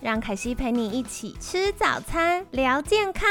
让凯西陪你一起吃早餐，聊健康。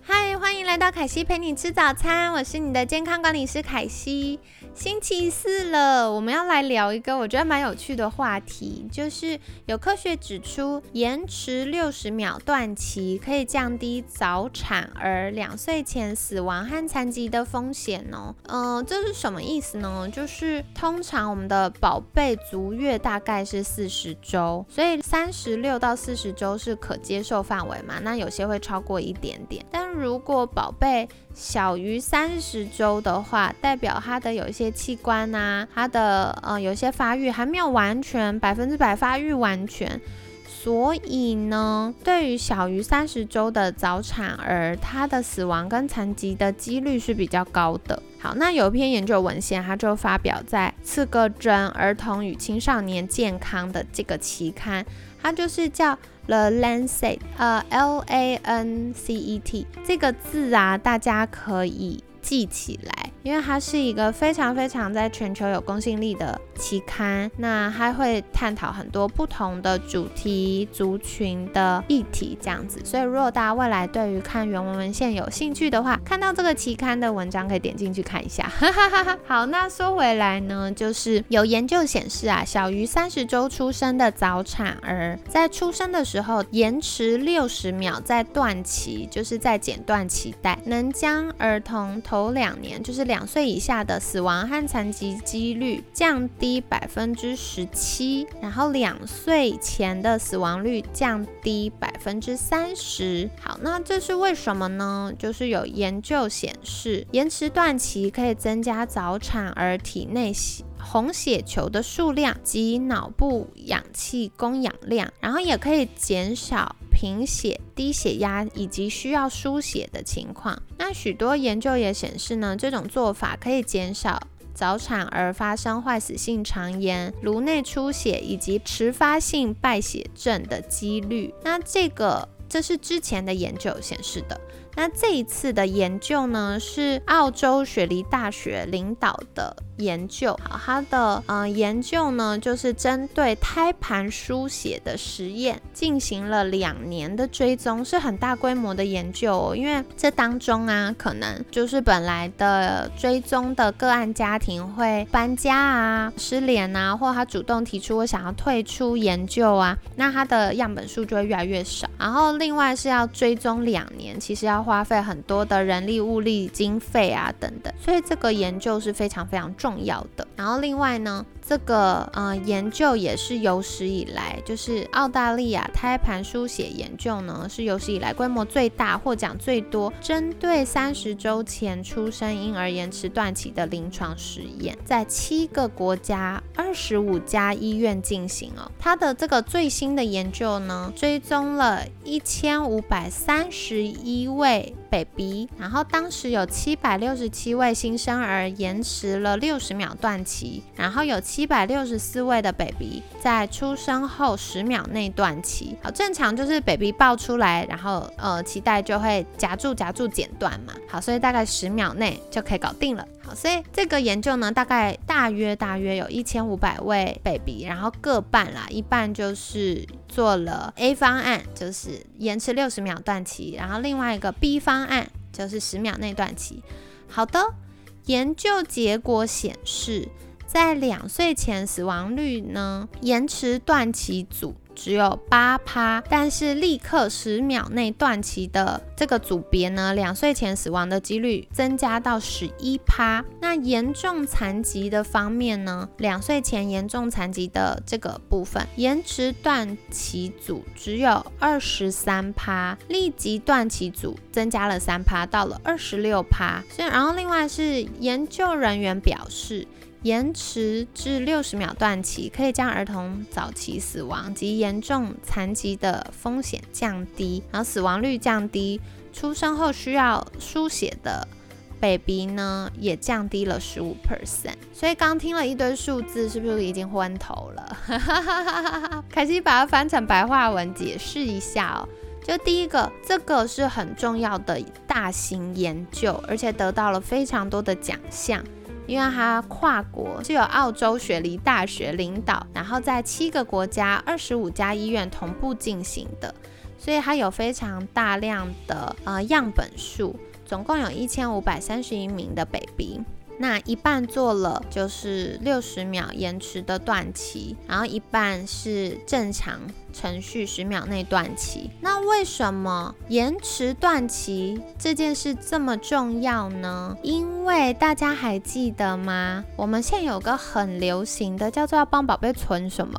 嗨，欢迎来到凯西陪你吃早餐，我是你的健康管理师凯西。星期四了，我们要来聊一个我觉得蛮有趣的话题，就是有科学指出，延迟六十秒断脐可以降低早产儿两岁前死亡和残疾的风险哦。嗯，这是什么意思呢？就是通常我们的宝贝足月大概是四十周，所以三十六到四十周是可接受范围嘛。那有些会超过一点点，但如果宝贝小于三十周的话，代表他的有一些器官啊，他的呃有些发育还没有完全百分之百发育完全，所以呢，对于小于三十周的早产儿，他的死亡跟残疾的几率是比较高的。好，那有一篇研究文献，它就发表在《刺个针儿童与青少年健康》的这个期刊，它就是叫。了 Lancet，呃，L A N C E T 这个字啊，大家可以记起来，因为它是一个非常非常在全球有公信力的。期刊，那还会探讨很多不同的主题、族群的议题这样子。所以，如果大家未来对于看原文文献有兴趣的话，看到这个期刊的文章可以点进去看一下。好，那说回来呢，就是有研究显示啊，小于三十周出生的早产儿，在出生的时候延迟六十秒在断脐，就是在剪断脐带，能将儿童头两年，就是两两岁以下的死亡和残疾几率降低。百分之十七，然后两岁前的死亡率降低百分之三十。好，那这是为什么呢？就是有研究显示，延迟断脐可以增加早产儿体内红血球的数量及脑部氧气供氧量，然后也可以减少贫血、低血压以及需要输血的情况。那许多研究也显示呢，这种做法可以减少。早产儿发生坏死性肠炎、颅内出血以及迟发性败血症的几率。那这个，这是之前的研究显示的。那这一次的研究呢，是澳洲雪梨大学领导的研究。好，它的呃研究呢，就是针对胎盘输血的实验进行了两年的追踪，是很大规模的研究。哦。因为这当中啊，可能就是本来的追踪的个案家庭会搬家啊、失联啊，或他主动提出我想要退出研究啊，那他的样本数就会越来越少。然后另外是要追踪两年，其实要花费很多的人力、物力、经费啊，等等，所以这个研究是非常非常重要的。然后另外呢？这个呃研究也是有史以来，就是澳大利亚胎盘输血研究呢，是有史以来规模最大、获奖最多，针对三十周前出生婴儿延迟断脐的临床实验，在七个国家二十五家医院进行哦。它的这个最新的研究呢，追踪了一千五百三十一位は。baby，然后当时有七百六十七位新生儿延迟了六十秒断脐，然后有。七百六十四位的 baby 在出生后十秒内断脐，好，正常就是 baby 抱出来，然后呃脐带就会夹住夹住剪断嘛，好，所以大概十秒内就可以搞定了，好，所以这个研究呢，大概大约大约有一千五百位 baby，然后各半啦，一半就是做了 A 方案，就是延迟六十秒断脐，然后另外一个 B 方案就是十秒内断气。好的，研究结果显示。在两岁前死亡率呢，延迟断气组只有八趴，但是立刻十秒内断气的这个组别呢，两岁前死亡的几率增加到十一趴。那严重残疾的方面呢，两岁前严重残疾的这个部分，延迟断气组只有二十三趴，立即断气组增加了三趴，到了二十六趴。所以，然后另外是研究人员表示。延迟至六十秒断期，可以将儿童早期死亡及严重残疾的风险降低，然后死亡率降低，出生后需要输血的 baby 呢也降低了十五 percent。所以刚听了一堆数字，是不是已经昏头了？凯西把它翻成白话文解释一下哦。就第一个，这个是很重要的大型研究，而且得到了非常多的奖项，因为它跨国是由澳洲雪梨大学领导，然后在七个国家二十五家医院同步进行的，所以它有非常大量的呃样本数，总共有一千五百三十一名的 baby。那一半做了就是六十秒延迟的断期，然后一半是正常程序十秒内断期。那为什么延迟断期这件事这么重要呢？因为大家还记得吗？我们现在有个很流行的叫做要帮宝贝存什么？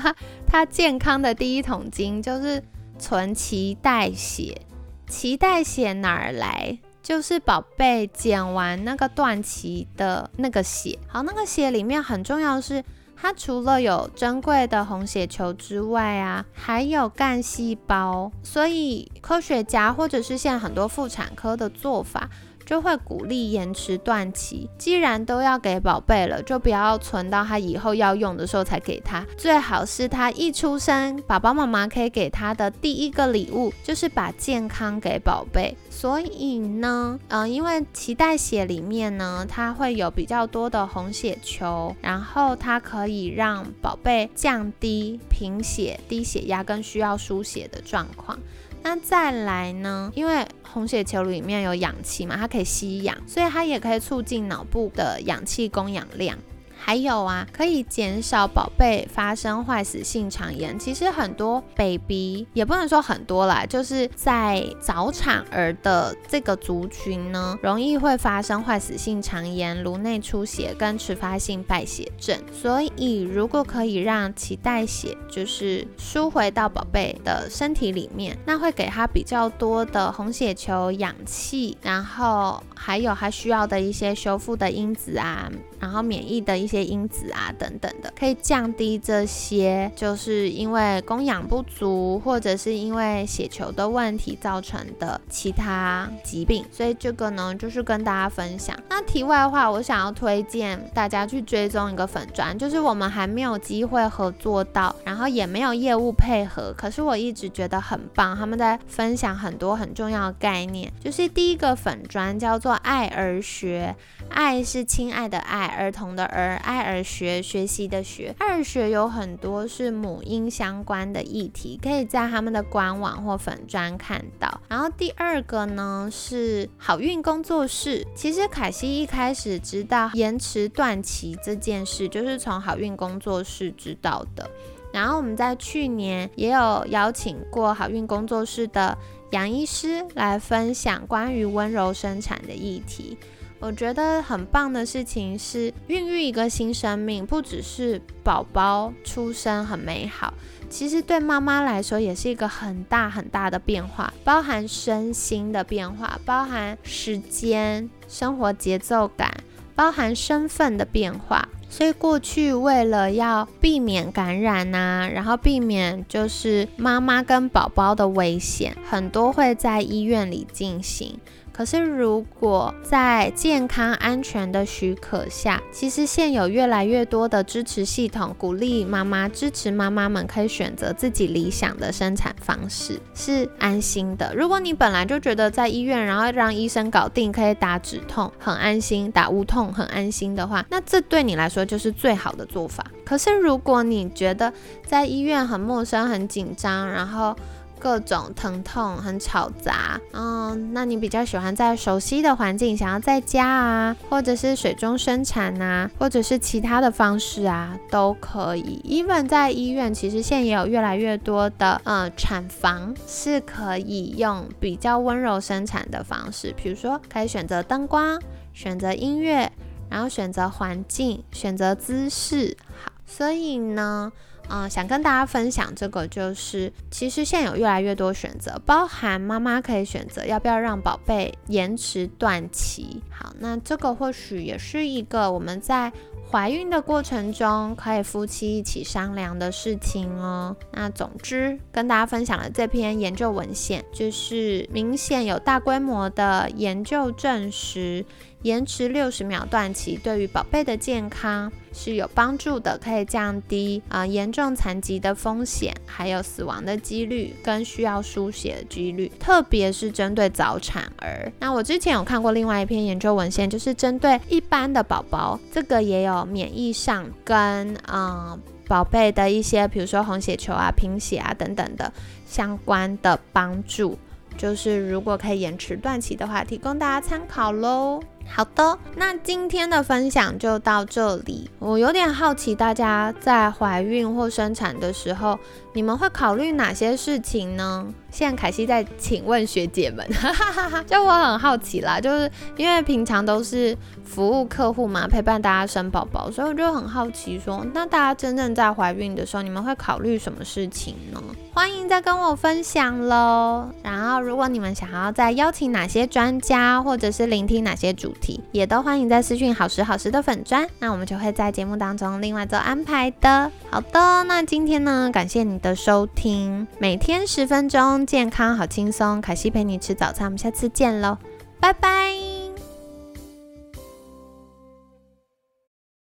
他健康的第一桶金就是存脐带血。脐带血哪儿来？就是宝贝剪完那个断脐的那个血，好，那个血里面很重要的是，它除了有珍贵的红血球之外啊，还有干细胞，所以科学家或者是现在很多妇产科的做法。就会鼓励延迟断期。既然都要给宝贝了，就不要存到他以后要用的时候才给他。最好是他一出生，爸爸妈妈可以给他的第一个礼物就是把健康给宝贝。所以呢，嗯，因为脐带血里面呢，它会有比较多的红血球，然后它可以让宝贝降低贫血、低血压跟需要输血的状况。那再来呢？因为红血球里面有氧气嘛，它可以吸氧，所以它也可以促进脑部的氧气供氧量。还有啊，可以减少宝贝发生坏死性肠炎。其实很多 baby 也不能说很多啦，就是在早产儿的这个族群呢，容易会发生坏死性肠炎、颅内出血跟迟发性败血症。所以如果可以让脐带血就是输回到宝贝的身体里面，那会给他比较多的红血球、氧气，然后还有他需要的一些修复的因子啊，然后免疫的一。些因子啊等等的，可以降低这些，就是因为供氧不足，或者是因为血球的问题造成的其他疾病。所以这个呢，就是跟大家分享。那题外话，我想要推荐大家去追踪一个粉砖，就是我们还没有机会合作到，然后也没有业务配合，可是我一直觉得很棒。他们在分享很多很重要的概念，就是第一个粉砖叫做爱儿学，爱是亲爱的爱，儿童的儿。爱儿学学习的学，爱儿学有很多是母婴相关的议题，可以在他们的官网或粉专看到。然后第二个呢是好运工作室，其实凯西一开始知道延迟断期这件事，就是从好运工作室知道的。然后我们在去年也有邀请过好运工作室的杨医师来分享关于温柔生产的议题。我觉得很棒的事情是，孕育一个新生命，不只是宝宝出生很美好，其实对妈妈来说也是一个很大很大的变化，包含身心的变化，包含时间、生活节奏感，包含身份的变化。所以过去为了要避免感染呐，然后避免就是妈妈跟宝宝的危险，很多会在医院里进行。可是，如果在健康安全的许可下，其实现有越来越多的支持系统，鼓励妈妈支持妈妈们可以选择自己理想的生产方式，是安心的。如果你本来就觉得在医院，然后让医生搞定，可以打止痛很安心，打无痛很安心的话，那这对你来说就是最好的做法。可是，如果你觉得在医院很陌生、很紧张，然后各种疼痛很吵杂，嗯，那你比较喜欢在熟悉的环境，想要在家啊，或者是水中生产啊，或者是其他的方式啊，都可以。even 在医院，其实现在也有越来越多的嗯产房是可以用比较温柔生产的方式，比如说可以选择灯光，选择音乐，然后选择环境，选择姿势。好，所以呢。嗯，想跟大家分享这个，就是其实现在有越来越多选择，包含妈妈可以选择要不要让宝贝延迟断期。好，那这个或许也是一个我们在怀孕的过程中可以夫妻一起商量的事情哦。那总之跟大家分享了这篇研究文献，就是明显有大规模的研究证实。延迟六十秒断气对于宝贝的健康是有帮助的，可以降低啊严重残疾的风险，还有死亡的几率跟需要输血的几率，特别是针对早产儿。那我之前有看过另外一篇研究文献，就是针对一般的宝宝，这个也有免疫上跟嗯宝贝的一些，比如说红血球啊、贫血啊等等的相关的帮助。就是如果可以延迟断气的话，提供大家参考喽。好的，那今天的分享就到这里。我有点好奇，大家在怀孕或生产的时候，你们会考虑哪些事情呢？现在凯西在请问学姐们，就我很好奇啦，就是因为平常都是服务客户嘛，陪伴大家生宝宝，所以我就很好奇，说那大家真正在怀孕的时候，你们会考虑什么事情呢？欢迎再跟我分享喽。然后，如果你们想要再邀请哪些专家，或者是聆听哪些主题，也都欢迎在私讯好时好时的粉砖，那我们就会在节目当中另外做安排的。好的，那今天呢，感谢你的收听，每天十分钟。健康好轻松，凯西陪你吃早餐，我们下次见喽，拜拜。